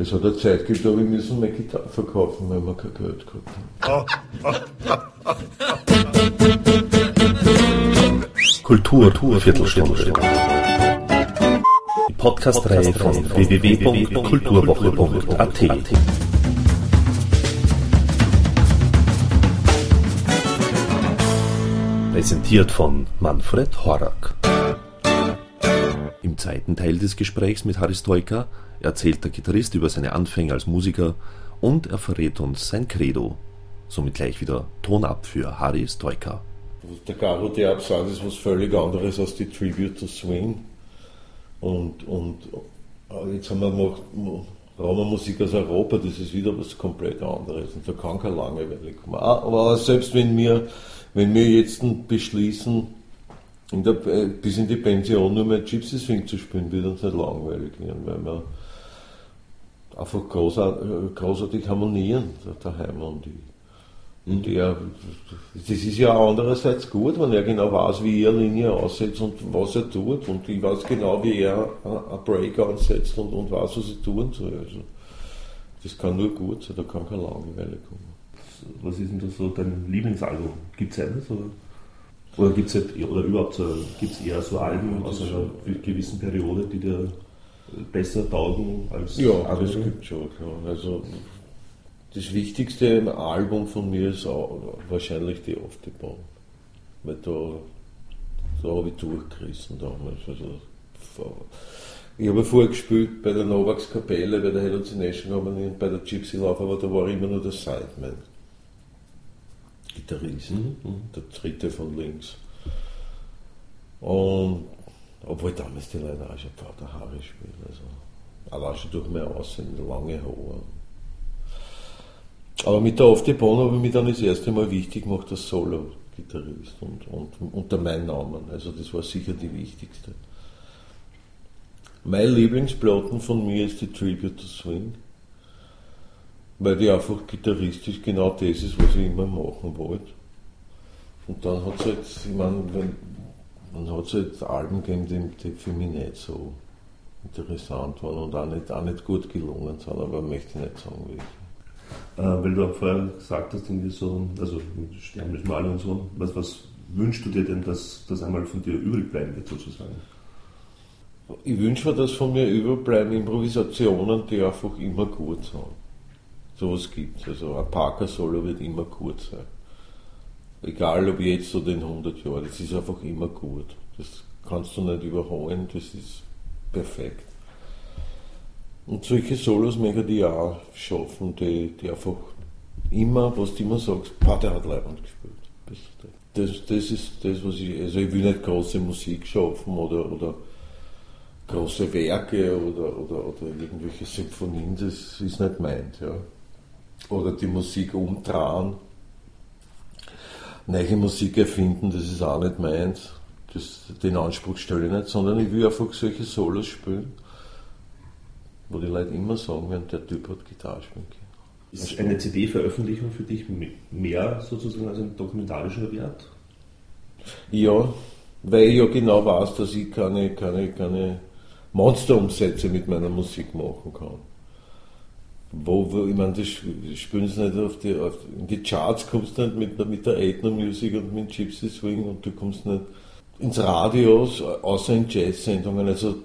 Es hat eine Zeit gegeben, da habe müssen meine Gitarre verkaufen, weil wir kein Geld gehabt haben. Kultur, Kultur Viertelstunde. Die Podcast-Reihe von www.kulturwoche.at. Präsentiert von Manfred Horak. Im zweiten Teil des Gesprächs mit Haris Stoika erzählt der Gitarrist über seine Anfänge als Musiker und er verrät uns sein Credo. Somit gleich wieder Ton ab für Harry Stoika. Der Garo der Absatz ist was völlig anderes als die Tribute to Swing. Und, und äh, jetzt haben wir gemacht, Raumermusik aus Europa, das ist wieder was komplett anderes. Und da kann keine Langeweile kommen. Ah, aber selbst wenn wir, wenn wir jetzt beschließen, in der, äh, bis in die Pension nur mehr Gypsy Swing zu spielen, wird uns nicht langweilig werden, weil wir einfach großartig, großartig harmonieren daheim und die. Und er, das ist ja andererseits gut, wenn er genau weiß, wie er Linie aussetzt und was er tut. Und ich weiß genau, wie er ein Break ansetzt und, und weiß, was ich tun soll. Also, das kann nur gut sein, da kann keine Langeweile kommen. Was ist denn da so dein Lieblingsalbum? Gibt es eines? Oder, oder gibt es halt, oder überhaupt gibt's eher so Alben aus einer gewissen Periode, die dir besser taugen als ja, andere? Ja, das gibt schon. Ja. Also, das wichtigste Album von mir ist wahrscheinlich die Off the Bone. Weil da, da habe ich durchgerissen damals. Also, ich habe vorher gespielt bei der Novaks Kapelle, bei der Hallucination Company und bei der Gypsy Love, aber da war immer nur der Sideman. Gitarrist, mhm. der dritte von links. Und obwohl damals die Leute auch schon Vater Haare spielen. Also, allein schon durch mein Aussehen, lange Haare. Aber mit der Off the Bone habe ich mich dann das erste Mal wichtig gemacht als Solo-Gitarrist und, und unter meinem Namen. Also das war sicher die wichtigste. Mein Lieblingsplatten von mir ist die Tribute to Swing, weil die einfach gitarristisch genau das ist, was ich immer machen wollte. Und dann hat es halt, ich meine, dann hat es halt Alben gegeben, die, die für mich nicht so interessant waren und auch nicht, auch nicht gut gelungen sind, aber möchte ich nicht sagen, welche. Äh, weil du auch vorher gesagt hast, irgendwie so, also des Maler und so, was, was wünschst du dir denn, dass das einmal von dir übrig bleiben wird, sozusagen? Ich wünsche mir, dass von mir übrig bleiben Improvisationen, die einfach immer gut sind. Sowas gibt es. Also ein Parker-Solo wird immer gut sein. Egal ob jetzt oder in 100 Jahren, das ist einfach immer gut. Das kannst du nicht überholen, das ist perfekt. Und solche Solos möchte ich auch schaffen, die, die einfach immer, was du immer sagst, Pah, der hat Leiband gespielt. Das, das ist das, was ich, also ich will nicht große Musik schaffen oder, oder große Werke oder, oder, oder irgendwelche Symphonien, das ist nicht meint, ja. Oder die Musik umdrehen, neue Musik erfinden, das ist auch nicht meins. Das, den Anspruch stelle ich nicht, sondern ich will einfach solche Solos spielen wo die Leute immer sagen werden, der Typ hat Gitarre spielen können. Ist eine CD-Veröffentlichung für dich mehr sozusagen als ein dokumentarischer Wert? Ja, weil ich ja genau weiß, dass ich keine, keine, keine Monsterumsätze mit meiner Musik machen kann. Wo, wo ich meine, das spielen sie nicht auf die, auf, in die Charts kommst du nicht mit, mit der Ethno Music und mit Gypsy Swing und du kommst nicht ins Radio, außer in Jazz-Sendungen. Also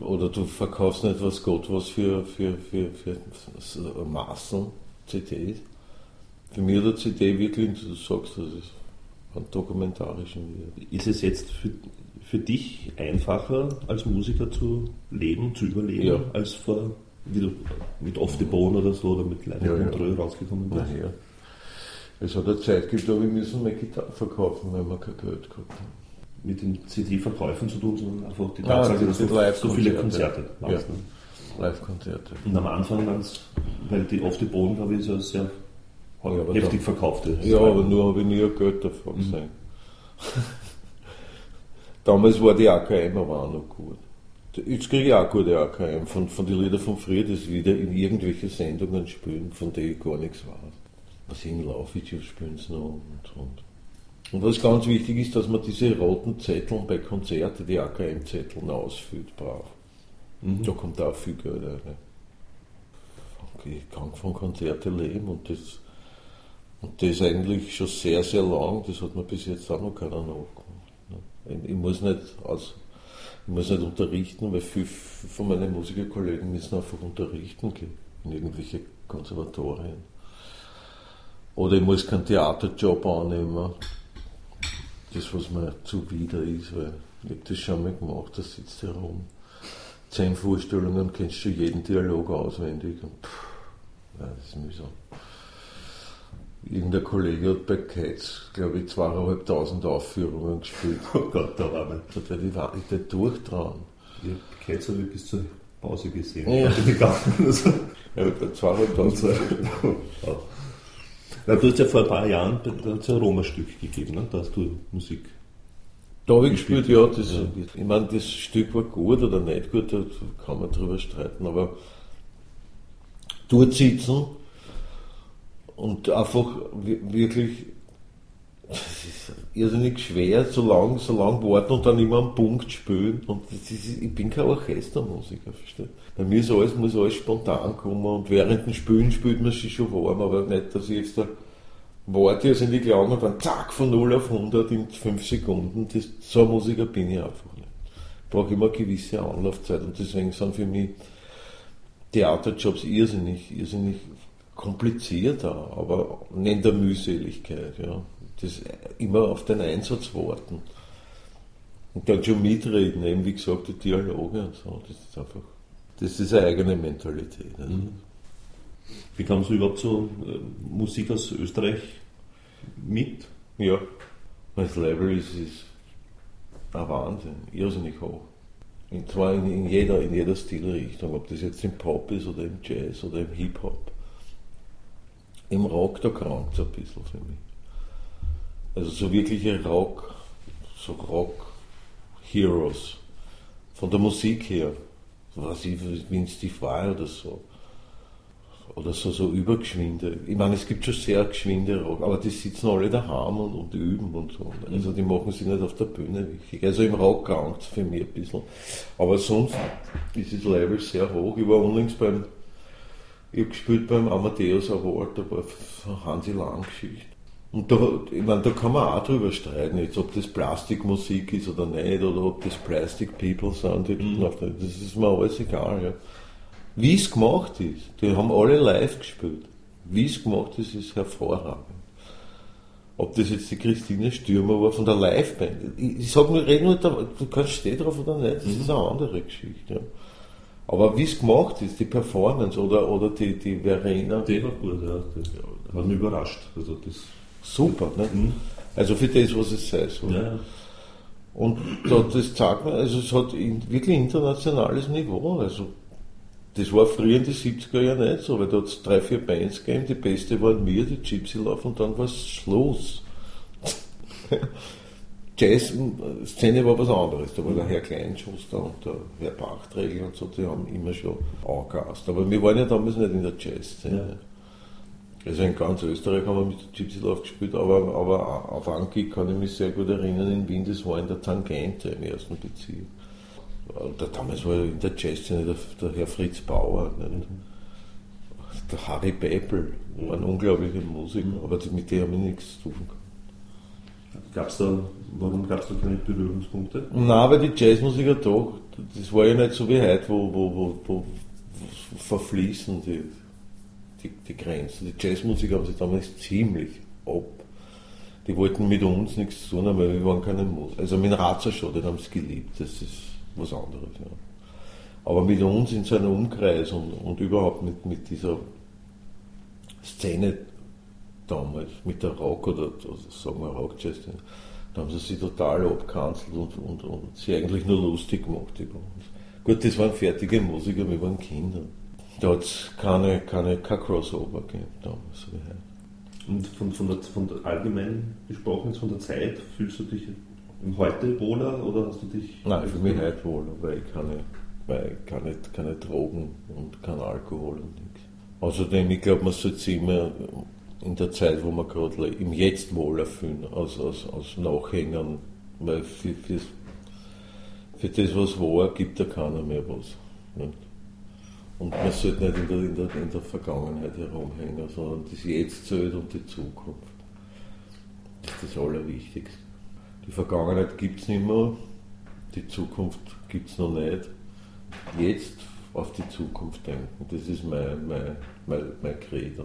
oder du verkaufst nicht was Gott was für, für, für, für Maßen, CDs. Für mich hat der CD wirklich, du sagst, das ist ein dokumentarischen. Ist es jetzt für, für dich einfacher, als Musiker zu leben, zu überleben, ja. als vor, wie du mit Off the Bone oder so oder mit Live ja, ja. rausgekommen bist? Ja. Es hat eine Zeit gegeben, da wir müssen meine Gitarre verkaufen, weil wir kein Geld gehabt haben mit den CD-Verkäufen zu tun, sondern einfach die Tatsache, ah, dass du so viele Konzerte machst. Ja. Ne? Live-Konzerte. Und am Anfang waren es, weil die oft die Boden, glaube ich, so sehr ja, heftig verkaufte. Ja, aber nur habe ich nie ein Geld davon mhm. gesehen. Damals war die AKM aber auch noch gut. Jetzt kriege ich auch gute AKM von, von den Liedern von früher, das wieder in irgendwelche Sendungen spielen, von denen ich gar nichts weiß. Was in Laufvideos spielen sie noch und, und und was ganz wichtig ist, dass man diese roten Zettel bei Konzerten, die AKM-Zettel ausfüllt, brav. Mhm. Da kommt auch viel Geld rein. ich kann von Konzerten leben und das, und das eigentlich schon sehr, sehr lang, das hat mir bis jetzt auch noch keiner nachgemacht. Ne. Ich muss nicht, also, ich muss nicht unterrichten, weil viele von meinen Musikerkollegen müssen einfach unterrichten gehen in irgendwelche Konservatorien. Oder ich muss keinen Theaterjob annehmen, das was mir zuwider ist, weil ich habe das schon mal gemacht, da sitzt herum. Zehn Vorstellungen kennst du jeden Dialog auswendig und pff, ja, das ist mühsam. Irgendein Kollege hat bei Kites, glaube ich, zweieinhalbtausend Aufführungen gespielt. Oh Gott, da war man. Da werde ich, ich nicht durchtrauen. Ja, Kites habe ich bis zur Pause gesehen. Ja. Also, ja, zweieinhalbtausend. ja. Na, du hast ja vor ein paar Jahren, ein Roma-Stück gegeben, ne? da hast du Musik. Da habe ich gespielt, ja, das, ja. ich meine, das Stück war gut oder nicht gut, da kann man drüber streiten, aber dort sitzen und einfach wirklich, das ist irrsinnig schwer, so lang, so lang warten und dann immer am Punkt spielen. Und ist, ich bin kein Orchestermusiker, versteht? Bei mir ist alles, muss alles spontan kommen und während dem Spielen spielt man sich schon warm, aber nicht, dass ich jetzt da warte, also in die Klang und dann zack, von 0 auf 100 in 5 Sekunden. Das, so ein Musiker bin ich einfach nicht. Ich brauche immer eine gewisse Anlaufzeit und deswegen sind für mich Theaterjobs irrsinnig, irrsinnig kompliziert, aber nicht der Mühseligkeit. Ja. Das immer auf den Einsatz warten. Und dann schon mitreden, eben wie gesagt, die Dialoge und so. Das ist einfach, das ist eine eigene Mentalität. Also. Mhm. Wie kam du überhaupt so äh, Musik aus Österreich mit? Ja, das Level ist, ist ein Wahnsinn, irrsinnig hoch. Und zwar in, in, jeder, in jeder Stilrichtung, ob das jetzt im Pop ist oder im Jazz oder im Hip-Hop. Im Rock, da krankt es ein bisschen für mich. Also so wirkliche Rock, so Rock-Heroes. Von der Musik her, was ich, Vince Steve Vai oder so oder so, so übergeschwinde. Ich meine, es gibt schon sehr geschwinde Rock, aber die sitzen alle daheim und, und üben und so. Also die machen sich nicht auf der Bühne wichtig. Also im Rock krankt für mich ein bisschen. Aber sonst ist das Level sehr hoch. Ich war unlängst beim, ich habe gespielt beim Amadeus Award, da war Hansi Lang Geschichte. Und da, ich meine, da kann man auch drüber streiten, jetzt, ob das Plastikmusik ist oder nicht, oder ob das Plastic People sind. Mhm. Das ist mir alles egal. Ja. Wie es gemacht ist, die haben alle live gespielt. Wie es gemacht ist, ist hervorragend. Ob das jetzt die Christine Stürmer war von der Liveband. Ich, ich sage nur, red nur, du kannst stehen drauf oder nicht, das mhm. ist eine andere Geschichte. Ja. Aber wie es gemacht ist, die Performance oder, oder die, die Verena. Die war gut, ja. Das hat mich überrascht. Also das Super, ne? Mhm. Also für das, was es sei soll. Ja. Und da, das zeigt mir, also es hat wirklich internationales Niveau. Also das war früher in den 70er Jahren nicht so, weil da hat es drei, vier Bands gegeben, die beste waren mir, die Gypsy Love, und dann war es Schluss. Jazz-Szene war was anderes, da war der Herr Kleinschuster und der Herr Bachträger und so, die haben immer schon angehast. Aber wir waren ja damals nicht in der Jazz-Szene. Ja. Also in ganz Österreich haben wir mit der Gypsy Love gespielt, aber, aber auf Anki kann ich mich sehr gut erinnern, in Wien, das war in der Tangente im ersten Bezirk. Der, damals war in der Jazzszene der, der Herr Fritz Bauer, nicht? der Harry Bebel, war ein unglaublicher Musiker, aber mit dem habe ich nichts zu tun Gab's da, warum gab es da keine Berührungspunkte? Nein, weil die Jazzmusiker doch, das war ja nicht so wie heute, wo, wo, wo, wo verfließen die, die, die Grenzen. Die Jazzmusiker haben sich damals ziemlich ab. Die wollten mit uns nichts zu tun haben, weil wir waren keine Musiker. Also mit Ratzer schon, den haben sie geliebt. Das ist was anderes. Ja. Aber mit uns in seinem Umkreis und, und überhaupt mit, mit dieser Szene damals, mit der Rock oder, sagen wir Rock-Jazz, da haben sie sich total abgekanzelt und, und, und sie eigentlich nur lustig gemacht. Gut, das waren fertige Musiker, wir waren Kinder. Da hat es keine, keine, kein Crossover gegeben damals. Und von, von, der, von der allgemein gesprochen, von der Zeit, fühlst du dich heute wohler oder hast du dich. Nein, für mich heute wohler, weil ich keine, weil ich keine, keine Drogen und kein Alkohol und nichts. Außerdem, ich glaube, man sollte sich immer in der Zeit, wo man gerade im Jetzt wohler fühlen, als, als, als Nachhängern, weil für, für, für das, was war, gibt da keiner mehr was. Nicht? Und man sollte nicht in der, in der, in der Vergangenheit herumhängen, sondern das Jetzt zählt und die Zukunft. Das ist das Allerwichtigste. Die Vergangenheit gibt es nicht mehr, die Zukunft gibt es noch nicht. Jetzt auf die Zukunft denken, das ist mein, mein, mein, mein Credo.